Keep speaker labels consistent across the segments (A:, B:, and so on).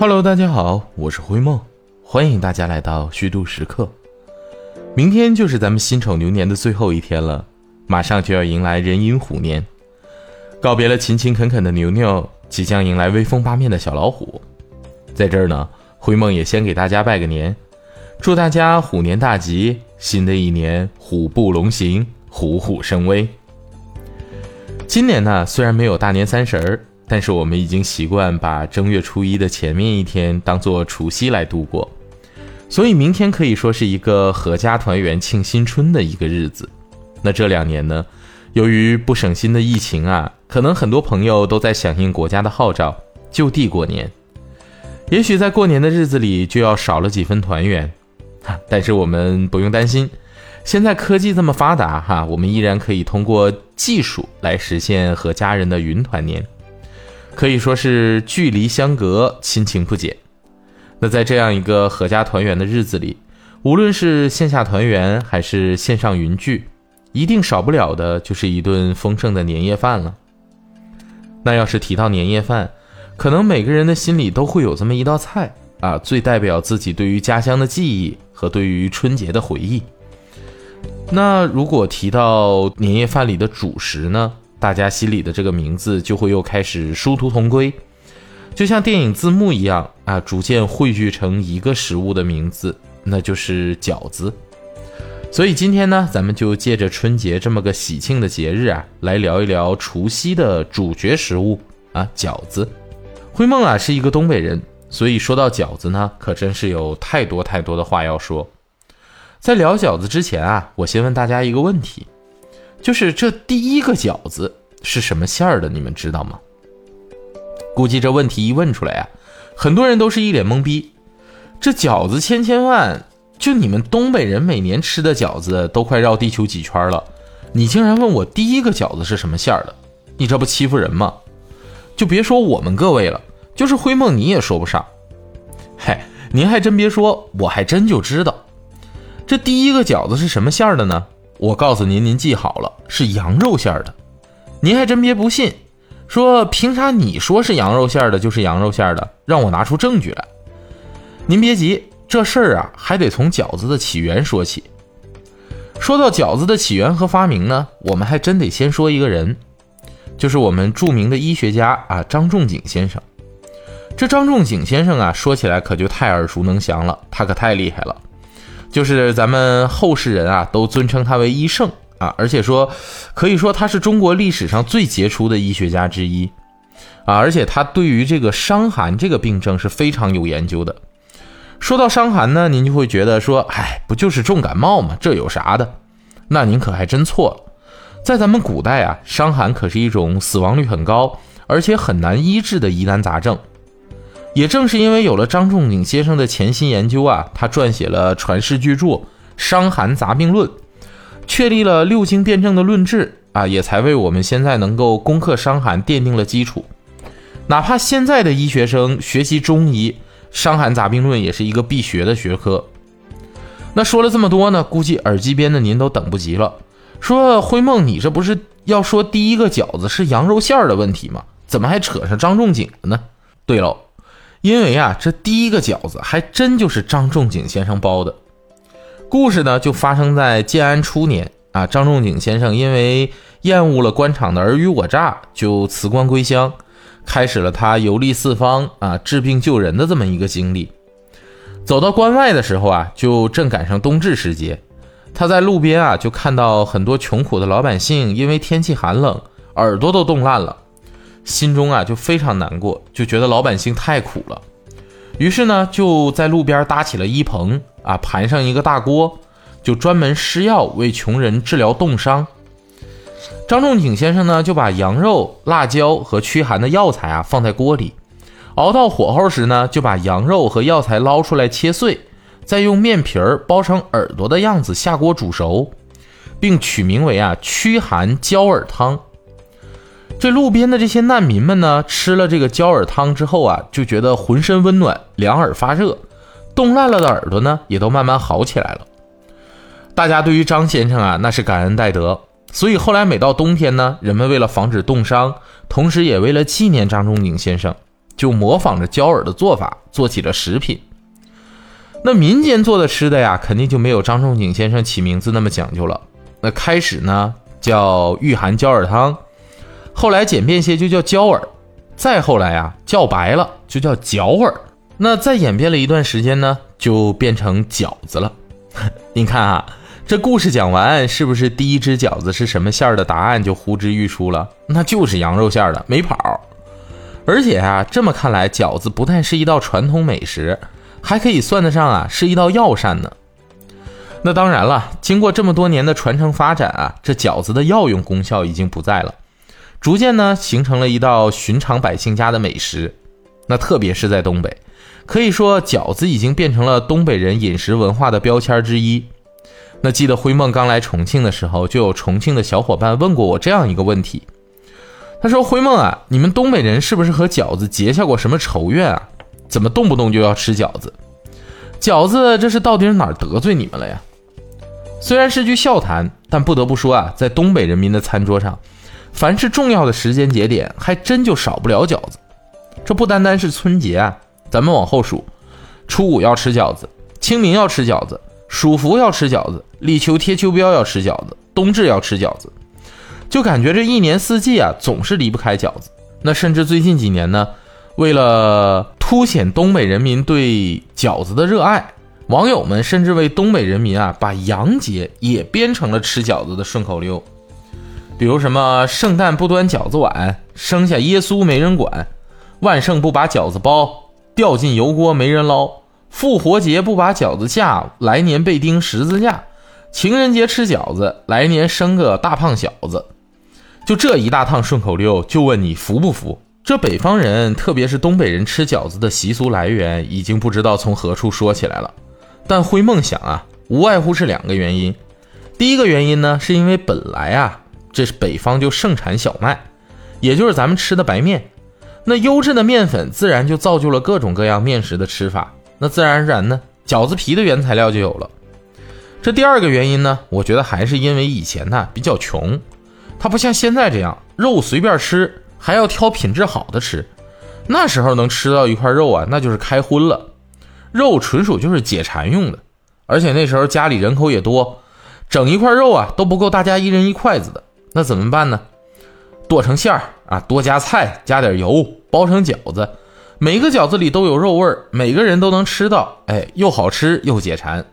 A: Hello，大家好，我是灰梦，欢迎大家来到虚度时刻。明天就是咱们辛丑牛年的最后一天了，马上就要迎来壬寅虎年，告别了勤勤恳恳的牛牛，即将迎来威风八面的小老虎。在这儿呢，灰梦也先给大家拜个年，祝大家虎年大吉，新的一年虎步龙行，虎虎生威。今年呢，虽然没有大年三十儿。但是我们已经习惯把正月初一的前面一天当做除夕来度过，所以明天可以说是一个阖家团圆庆新春的一个日子。那这两年呢，由于不省心的疫情啊，可能很多朋友都在响应国家的号召，就地过年。也许在过年的日子里就要少了几分团圆，但是我们不用担心，现在科技这么发达哈，我们依然可以通过技术来实现和家人的云团年。可以说是距离相隔，亲情不减。那在这样一个阖家团圆的日子里，无论是线下团圆还是线上云聚，一定少不了的就是一顿丰盛的年夜饭了。那要是提到年夜饭，可能每个人的心里都会有这么一道菜啊，最代表自己对于家乡的记忆和对于春节的回忆。那如果提到年夜饭里的主食呢？大家心里的这个名字就会又开始殊途同归，就像电影字幕一样啊，逐渐汇聚成一个食物的名字，那就是饺子。所以今天呢，咱们就借着春节这么个喜庆的节日啊，来聊一聊除夕的主角食物啊，饺子。灰梦啊是一个东北人，所以说到饺子呢，可真是有太多太多的话要说。在聊饺子之前啊，我先问大家一个问题。就是这第一个饺子是什么馅儿的？你们知道吗？估计这问题一问出来呀，很多人都是一脸懵逼。这饺子千千万，就你们东北人每年吃的饺子都快绕地球几圈了，你竟然问我第一个饺子是什么馅儿的？你这不欺负人吗？就别说我们各位了，就是灰梦你也说不上。嘿，您还真别说，我还真就知道，这第一个饺子是什么馅儿的呢？我告诉您，您记好了，是羊肉馅儿的。您还真别不信，说凭啥你说是羊肉馅儿的，就是羊肉馅儿的？让我拿出证据来。您别急，这事儿啊，还得从饺子的起源说起。说到饺子的起源和发明呢，我们还真得先说一个人，就是我们著名的医学家啊，张仲景先生。这张仲景先生啊，说起来可就太耳熟能详了，他可太厉害了。就是咱们后世人啊，都尊称他为医圣啊，而且说，可以说他是中国历史上最杰出的医学家之一啊，而且他对于这个伤寒这个病症是非常有研究的。说到伤寒呢，您就会觉得说，哎，不就是重感冒吗？这有啥的？那您可还真错了，在咱们古代啊，伤寒可是一种死亡率很高，而且很难医治的疑难杂症。也正是因为有了张仲景先生的潜心研究啊，他撰写了传世巨著《伤寒杂病论》，确立了六经辩证的论治啊，也才为我们现在能够攻克伤寒奠定了基础。哪怕现在的医学生学习中医，《伤寒杂病论》也是一个必学的学科。那说了这么多呢，估计耳机边的您都等不及了。说灰梦，你这不是要说第一个饺子是羊肉馅儿的问题吗？怎么还扯上张仲景了呢？对喽。因为啊，这第一个饺子还真就是张仲景先生包的。故事呢，就发生在建安初年啊。张仲景先生因为厌恶了官场的尔虞我诈，就辞官归乡，开始了他游历四方啊、治病救人的这么一个经历。走到关外的时候啊，就正赶上冬至时节，他在路边啊，就看到很多穷苦的老百姓因为天气寒冷，耳朵都冻烂了。心中啊就非常难过，就觉得老百姓太苦了，于是呢就在路边搭起了一棚啊，盘上一个大锅，就专门施药为穷人治疗冻伤。张仲景先生呢就把羊肉、辣椒和驱寒的药材啊放在锅里，熬到火候时呢就把羊肉和药材捞出来切碎，再用面皮儿包成耳朵的样子下锅煮熟，并取名为啊驱寒焦耳汤。这路边的这些难民们呢，吃了这个焦耳汤之后啊，就觉得浑身温暖，两耳发热，冻烂了的耳朵呢，也都慢慢好起来了。大家对于张先生啊，那是感恩戴德。所以后来每到冬天呢，人们为了防止冻伤，同时也为了纪念张仲景先生，就模仿着焦耳的做法做起了食品。那民间做的吃的呀，肯定就没有张仲景先生起名字那么讲究了。那开始呢叫御寒焦耳汤，后来简便些就叫焦耳，再后来啊叫白了就叫角耳。那再演变了一段时间呢，就变成饺子了。你看啊，这故事讲完，是不是第一只饺子是什么馅儿的答案就呼之欲出了？那就是羊肉馅儿的，没跑。而且啊，这么看来，饺子不但是一道传统美食。还可以算得上啊是一道药膳呢。那当然了，经过这么多年的传承发展啊，这饺子的药用功效已经不在了，逐渐呢形成了一道寻常百姓家的美食。那特别是在东北，可以说饺子已经变成了东北人饮食文化的标签之一。那记得辉梦刚来重庆的时候，就有重庆的小伙伴问过我这样一个问题，他说：“辉梦啊，你们东北人是不是和饺子结下过什么仇怨啊？”怎么动不动就要吃饺子？饺子这是到底是哪儿得罪你们了呀？虽然是句笑谈，但不得不说啊，在东北人民的餐桌上，凡是重要的时间节点，还真就少不了饺子。这不单单是春节啊，咱们往后数，初五要吃饺子，清明要吃饺子，暑伏要吃饺子，立秋贴秋膘要吃饺子，冬至要吃饺子，就感觉这一年四季啊，总是离不开饺子。那甚至最近几年呢？为了凸显东北人民对饺子的热爱，网友们甚至为东北人民啊把洋节也编成了吃饺子的顺口溜，比如什么圣诞不端饺子碗，生下耶稣没人管；万圣不把饺子包，掉进油锅没人捞；复活节不把饺子下，来年被钉十字架；情人节吃饺子，来年生个大胖小子。就这一大趟顺口溜，就问你服不服？这北方人，特别是东北人吃饺子的习俗来源，已经不知道从何处说起来了。但会梦想啊，无外乎是两个原因。第一个原因呢，是因为本来啊，这是北方就盛产小麦，也就是咱们吃的白面。那优质的面粉，自然就造就了各种各样面食的吃法。那自然而然呢，饺子皮的原材料就有了。这第二个原因呢，我觉得还是因为以前呢比较穷，它不像现在这样肉随便吃。还要挑品质好的吃，那时候能吃到一块肉啊，那就是开荤了。肉纯属就是解馋用的，而且那时候家里人口也多，整一块肉啊都不够大家一人一筷子的。那怎么办呢？剁成馅儿啊，多加菜，加点油，包成饺子。每个饺子里都有肉味儿，每个人都能吃到，哎，又好吃又解馋。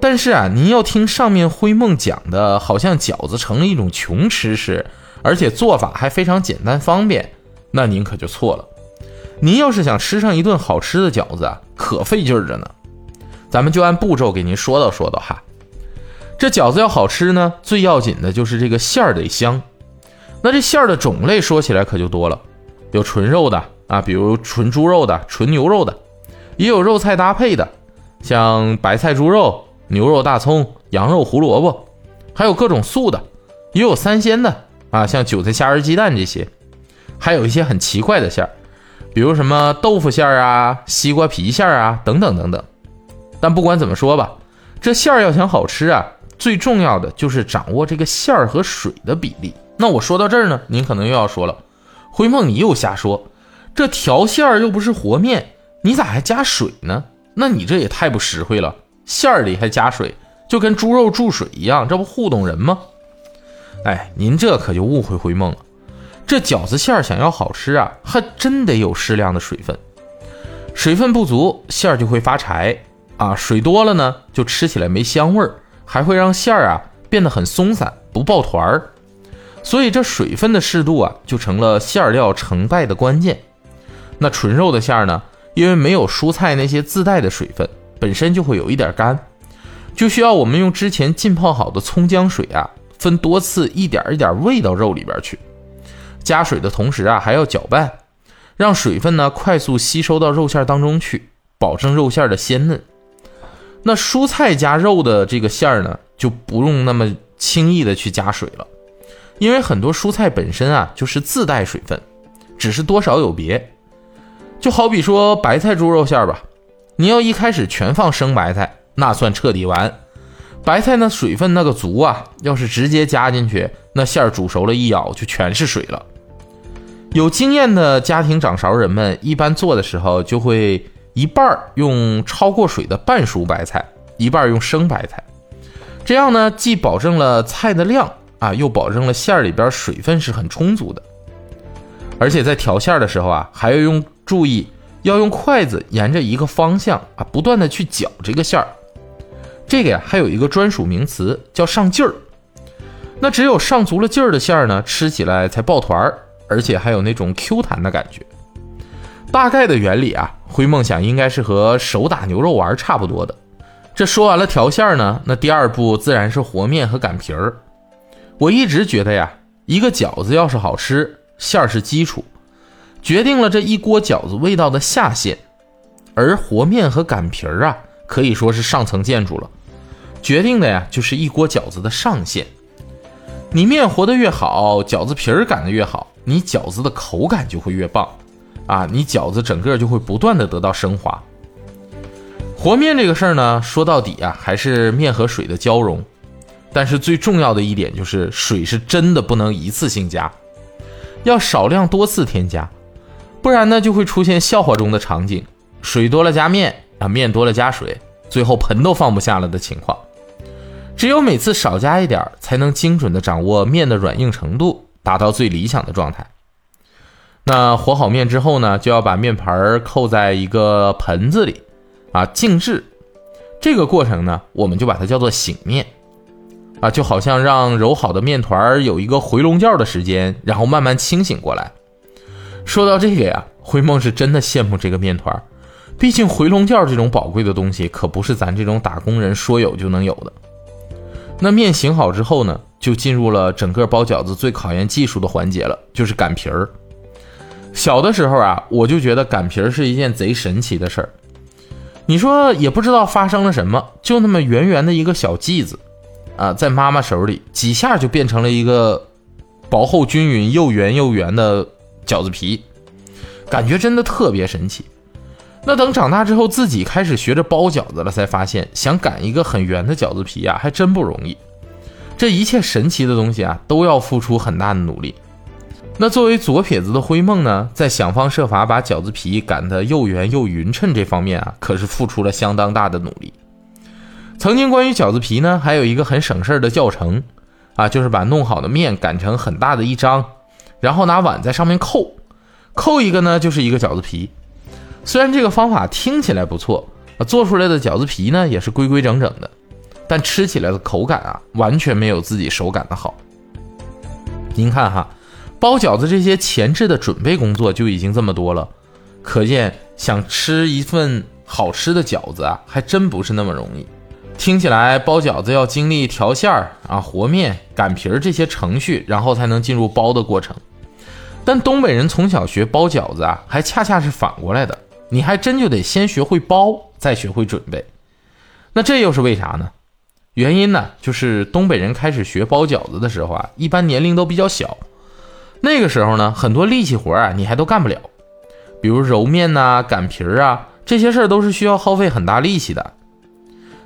A: 但是啊，您要听上面灰梦讲的，好像饺子成了一种穷吃食。而且做法还非常简单方便，那您可就错了。您要是想吃上一顿好吃的饺子啊，可费劲儿着呢。咱们就按步骤给您说道说道哈。这饺子要好吃呢，最要紧的就是这个馅儿得香。那这馅儿的种类说起来可就多了，有纯肉的啊，比如纯猪肉的、纯牛肉的，也有肉菜搭配的，像白菜猪肉、牛肉大葱、羊肉胡萝卜，还有各种素的，也有三鲜的。啊，像韭菜虾仁鸡蛋这些，还有一些很奇怪的馅儿，比如什么豆腐馅儿啊、西瓜皮馅儿啊等等等等。但不管怎么说吧，这馅儿要想好吃啊，最重要的就是掌握这个馅儿和水的比例。那我说到这儿呢，您可能又要说了，灰梦你又瞎说，这调馅儿又不是和面，你咋还加水呢？那你这也太不实惠了，馅儿里还加水，就跟猪肉注水一样，这不糊弄人吗？哎，您这可就误会灰梦了。这饺子馅儿想要好吃啊，还真得有适量的水分。水分不足，馅儿就会发柴啊；水多了呢，就吃起来没香味儿，还会让馅儿啊变得很松散，不抱团儿。所以这水分的适度啊，就成了馅料成败的关键。那纯肉的馅儿呢，因为没有蔬菜那些自带的水分，本身就会有一点干，就需要我们用之前浸泡好的葱姜水啊。分多次，一点一点喂到肉里边去。加水的同时啊，还要搅拌，让水分呢快速吸收到肉馅当中去，保证肉馅的鲜嫩。那蔬菜加肉的这个馅儿呢，就不用那么轻易的去加水了，因为很多蔬菜本身啊就是自带水分，只是多少有别。就好比说白菜猪肉馅儿吧，你要一开始全放生白菜，那算彻底完。白菜那水分那个足啊，要是直接加进去，那馅儿煮熟了，一咬就全是水了。有经验的家庭掌勺人们一般做的时候，就会一半用焯过水的半熟白菜，一半用生白菜。这样呢，既保证了菜的量啊，又保证了馅儿里边水分是很充足的。而且在调馅儿的时候啊，还要用注意，要用筷子沿着一个方向啊，不断的去搅这个馅儿。这个呀，还有一个专属名词叫上劲儿。那只有上足了劲儿的馅儿呢，吃起来才抱团儿。而且还有那种 Q 弹的感觉。大概的原理啊，灰梦想应该是和手打牛肉丸差不多的。这说完了调馅儿呢，那第二步自然是和面和擀皮儿。我一直觉得呀，一个饺子要是好吃，馅儿是基础，决定了这一锅饺子味道的下限。而和面和擀皮儿啊，可以说是上层建筑了，决定的呀就是一锅饺子的上限。你面和的越好，饺子皮儿擀的越好。你饺子的口感就会越棒，啊，你饺子整个就会不断的得到升华。和面这个事儿呢，说到底啊，还是面和水的交融。但是最重要的一点就是，水是真的不能一次性加，要少量多次添加，不然呢就会出现笑话中的场景：水多了加面啊，面多了加水，最后盆都放不下了的情况。只有每次少加一点，才能精准的掌握面的软硬程度。达到最理想的状态。那和好面之后呢，就要把面盘扣在一个盆子里，啊，静置。这个过程呢，我们就把它叫做醒面，啊，就好像让揉好的面团儿有一个回笼觉的时间，然后慢慢清醒过来。说到这个呀，灰梦是真的羡慕这个面团儿，毕竟回笼觉这种宝贵的东西，可不是咱这种打工人说有就能有的。那面醒好之后呢？就进入了整个包饺子最考验技术的环节了，就是擀皮儿。小的时候啊，我就觉得擀皮儿是一件贼神奇的事儿。你说也不知道发生了什么，就那么圆圆的一个小剂子啊，在妈妈手里几下就变成了一个薄厚均匀、又圆又圆的饺子皮，感觉真的特别神奇。那等长大之后自己开始学着包饺子了，才发现想擀一个很圆的饺子皮呀，还真不容易。这一切神奇的东西啊，都要付出很大的努力。那作为左撇子的灰梦呢，在想方设法把饺子皮擀得又圆又匀称这方面啊，可是付出了相当大的努力。曾经关于饺子皮呢，还有一个很省事儿的教程啊，就是把弄好的面擀成很大的一张，然后拿碗在上面扣，扣一个呢就是一个饺子皮。虽然这个方法听起来不错啊，做出来的饺子皮呢也是规规整整的。但吃起来的口感啊，完全没有自己手擀的好。您看哈，包饺子这些前置的准备工作就已经这么多了，可见想吃一份好吃的饺子啊，还真不是那么容易。听起来包饺子要经历调馅儿啊、和面、擀皮儿这些程序，然后才能进入包的过程。但东北人从小学包饺子啊，还恰恰是反过来的，你还真就得先学会包，再学会准备。那这又是为啥呢？原因呢，就是东北人开始学包饺子的时候啊，一般年龄都比较小。那个时候呢，很多力气活啊，你还都干不了，比如揉面呐、擀皮儿啊，这些事儿都是需要耗费很大力气的。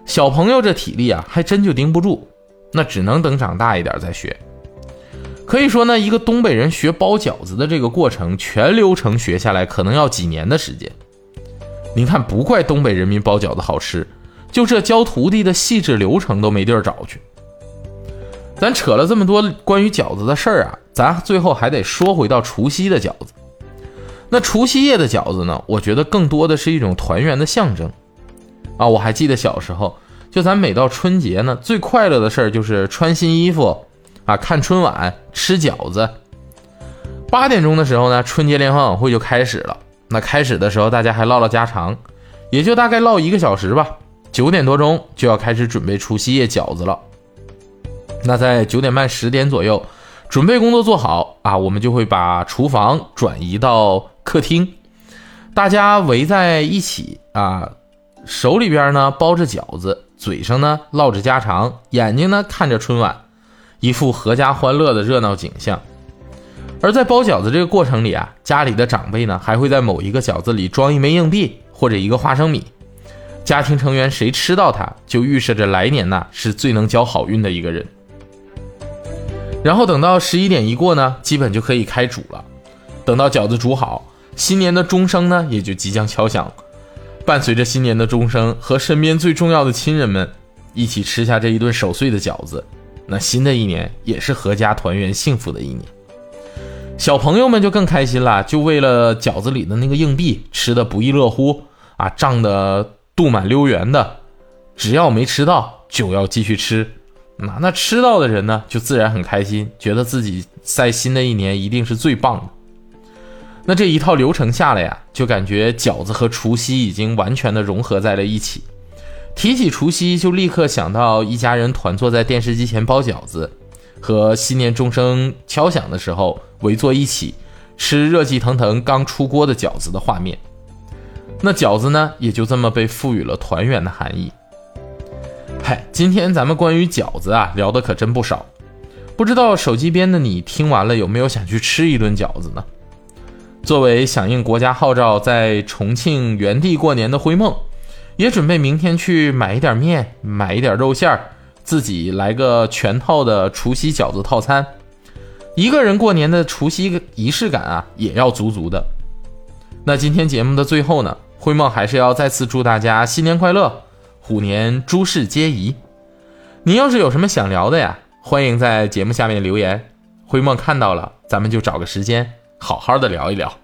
A: 小朋友这体力啊，还真就顶不住，那只能等长大一点再学。可以说呢，一个东北人学包饺子的这个过程，全流程学下来可能要几年的时间。你看，不怪东北人民包饺子好吃。就这教徒弟的细致流程都没地儿找去。咱扯了这么多关于饺子的事儿啊，咱最后还得说回到除夕的饺子。那除夕夜的饺子呢？我觉得更多的是一种团圆的象征啊。我还记得小时候，就咱每到春节呢，最快乐的事儿就是穿新衣服啊，看春晚，吃饺子。八点钟的时候呢，春节联欢晚会就开始了。那开始的时候，大家还唠唠家常，也就大概唠一个小时吧。九点多钟就要开始准备除夕夜饺子了。那在九点半十点左右，准备工作做好啊，我们就会把厨房转移到客厅，大家围在一起啊，手里边呢包着饺子，嘴上呢唠着家常，眼睛呢看着春晚，一副阖家欢乐的热闹景象。而在包饺子这个过程里啊，家里的长辈呢还会在某一个饺子里装一枚硬币或者一个花生米。家庭成员谁吃到它，就预示着来年呐是最能交好运的一个人。然后等到十一点一过呢，基本就可以开煮了。等到饺子煮好，新年的钟声呢也就即将敲响。伴随着新年的钟声，和身边最重要的亲人们一起吃下这一顿守岁的饺子，那新的一年也是阖家团圆幸福的一年。小朋友们就更开心了，就为了饺子里的那个硬币吃的不亦乐乎啊，胀得肚满溜圆的。只要没吃到，就要继续吃。那那吃到的人呢，就自然很开心，觉得自己在新的一年一定是最棒的。那这一套流程下来呀，就感觉饺子和除夕已经完全的融合在了一起。提起除夕，就立刻想到一家人团坐在电视机前包饺子。和新年钟声敲响的时候，围坐一起吃热气腾腾刚出锅的饺子的画面，那饺子呢，也就这么被赋予了团圆的含义。嗨，今天咱们关于饺子啊聊的可真不少，不知道手机边的你听完了有没有想去吃一顿饺子呢？作为响应国家号召在重庆原地过年的灰梦，也准备明天去买一点面，买一点肉馅儿。自己来个全套的除夕饺子套餐，一个人过年的除夕仪式感啊，也要足足的。那今天节目的最后呢，灰梦还是要再次祝大家新年快乐，虎年诸事皆宜。您要是有什么想聊的呀，欢迎在节目下面留言，灰梦看到了，咱们就找个时间好好的聊一聊。